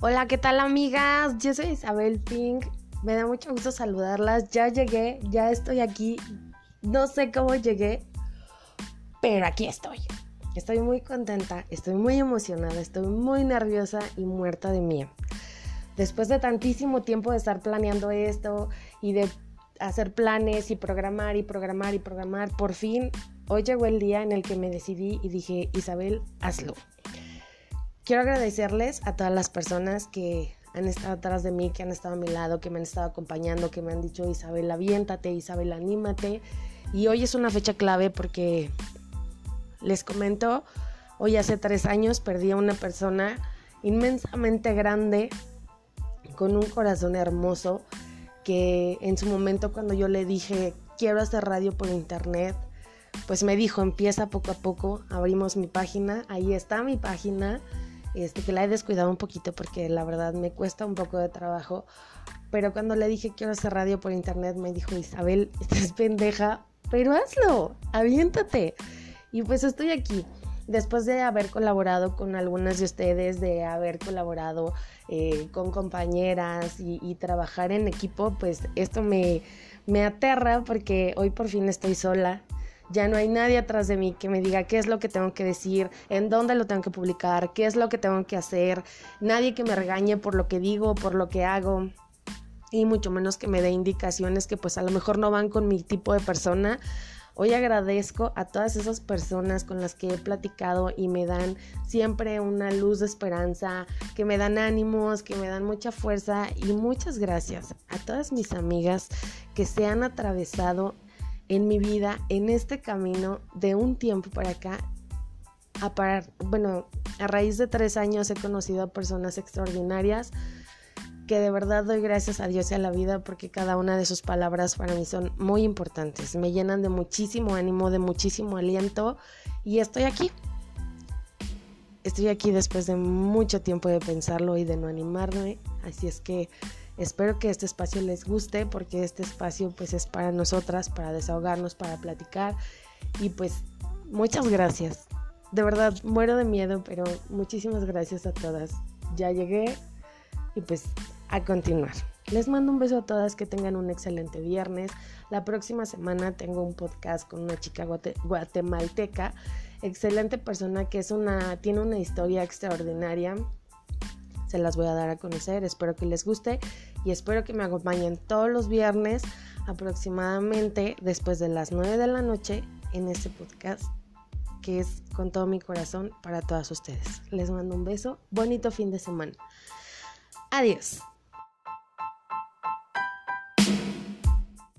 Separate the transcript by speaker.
Speaker 1: Hola, ¿qué tal amigas? Yo soy Isabel Pink. Me da mucho gusto saludarlas. Ya llegué, ya estoy aquí. No sé cómo llegué, pero aquí estoy. Estoy muy contenta, estoy muy emocionada, estoy muy nerviosa y muerta de miedo. Después de tantísimo tiempo de estar planeando esto y de hacer planes y programar y programar y programar, por fin hoy llegó el día en el que me decidí y dije, Isabel, hazlo. Quiero agradecerles a todas las personas que han estado atrás de mí, que han estado a mi lado, que me han estado acompañando, que me han dicho, Isabel, aviéntate, Isabel, anímate. Y hoy es una fecha clave porque les comento, hoy hace tres años perdí a una persona inmensamente grande, con un corazón hermoso, que en su momento cuando yo le dije, quiero hacer radio por internet, pues me dijo, empieza poco a poco, abrimos mi página, ahí está mi página este, que la he descuidado un poquito porque la verdad me cuesta un poco de trabajo. Pero cuando le dije quiero hacer radio por internet, me dijo Isabel, estás pendeja, pero hazlo, aviéntate. Y pues estoy aquí. Después de haber colaborado con algunas de ustedes, de haber colaborado eh, con compañeras y, y, trabajar en equipo, pues esto me, me aterra porque hoy por fin estoy sola ya no hay nadie atrás de mí que me diga qué es lo que tengo que decir, en dónde lo tengo que publicar, qué es lo que tengo que hacer. Nadie que me regañe por lo que digo, por lo que hago. Y mucho menos que me dé indicaciones que pues a lo mejor no van con mi tipo de persona. Hoy agradezco a todas esas personas con las que he platicado y me dan siempre una luz de esperanza, que me dan ánimos, que me dan mucha fuerza y muchas gracias a todas mis amigas que se han atravesado en mi vida, en este camino de un tiempo para acá, a parar, bueno, a raíz de tres años he conocido a personas extraordinarias que de verdad doy gracias a Dios y a la vida porque cada una de sus palabras para mí son muy importantes, me llenan de muchísimo ánimo, de muchísimo aliento y estoy aquí. Estoy aquí después de mucho tiempo de pensarlo y de no animarme, así es que Espero que este espacio les guste porque este espacio pues es para nosotras, para desahogarnos, para platicar y pues muchas gracias. De verdad muero de miedo, pero muchísimas gracias a todas. Ya llegué y pues a continuar. Les mando un beso a todas, que tengan un excelente viernes. La próxima semana tengo un podcast con una chica guatemalteca, excelente persona que es una tiene una historia extraordinaria se las voy a dar a conocer. Espero que les guste y espero que me acompañen todos los viernes aproximadamente después de las 9 de la noche en este podcast que es con todo mi corazón para todas ustedes. Les mando un beso, bonito fin de semana. Adiós.